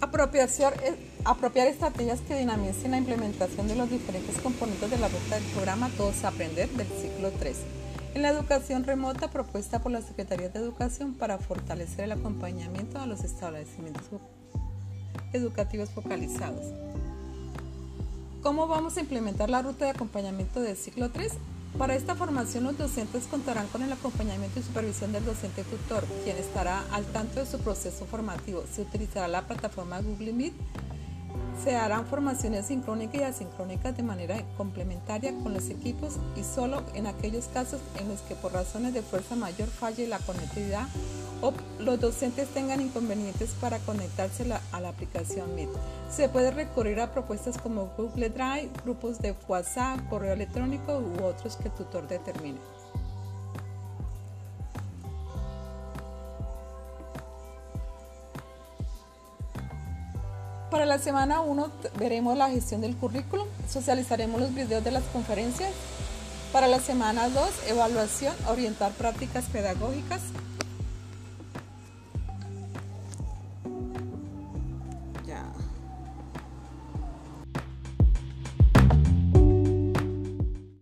Apropiación, eh, apropiar estrategias que dinamicen la implementación de los diferentes componentes de la ruta del programa Todos Aprender del ciclo 3. En la educación remota propuesta por la Secretaría de Educación para fortalecer el acompañamiento a los establecimientos educativos focalizados. ¿Cómo vamos a implementar la ruta de acompañamiento del ciclo 3? Para esta formación los docentes contarán con el acompañamiento y supervisión del docente tutor, quien estará al tanto de su proceso formativo. Se utilizará la plataforma Google Meet. Se harán formaciones sincrónicas y asincrónicas de manera complementaria con los equipos y solo en aquellos casos en los que por razones de fuerza mayor falle la conectividad los docentes tengan inconvenientes para conectarse a la aplicación Meet. Se puede recurrir a propuestas como Google Drive, grupos de WhatsApp, correo electrónico u otros que el tutor determine. Para la semana 1 veremos la gestión del currículum, socializaremos los videos de las conferencias. Para la semana 2, evaluación, orientar prácticas pedagógicas.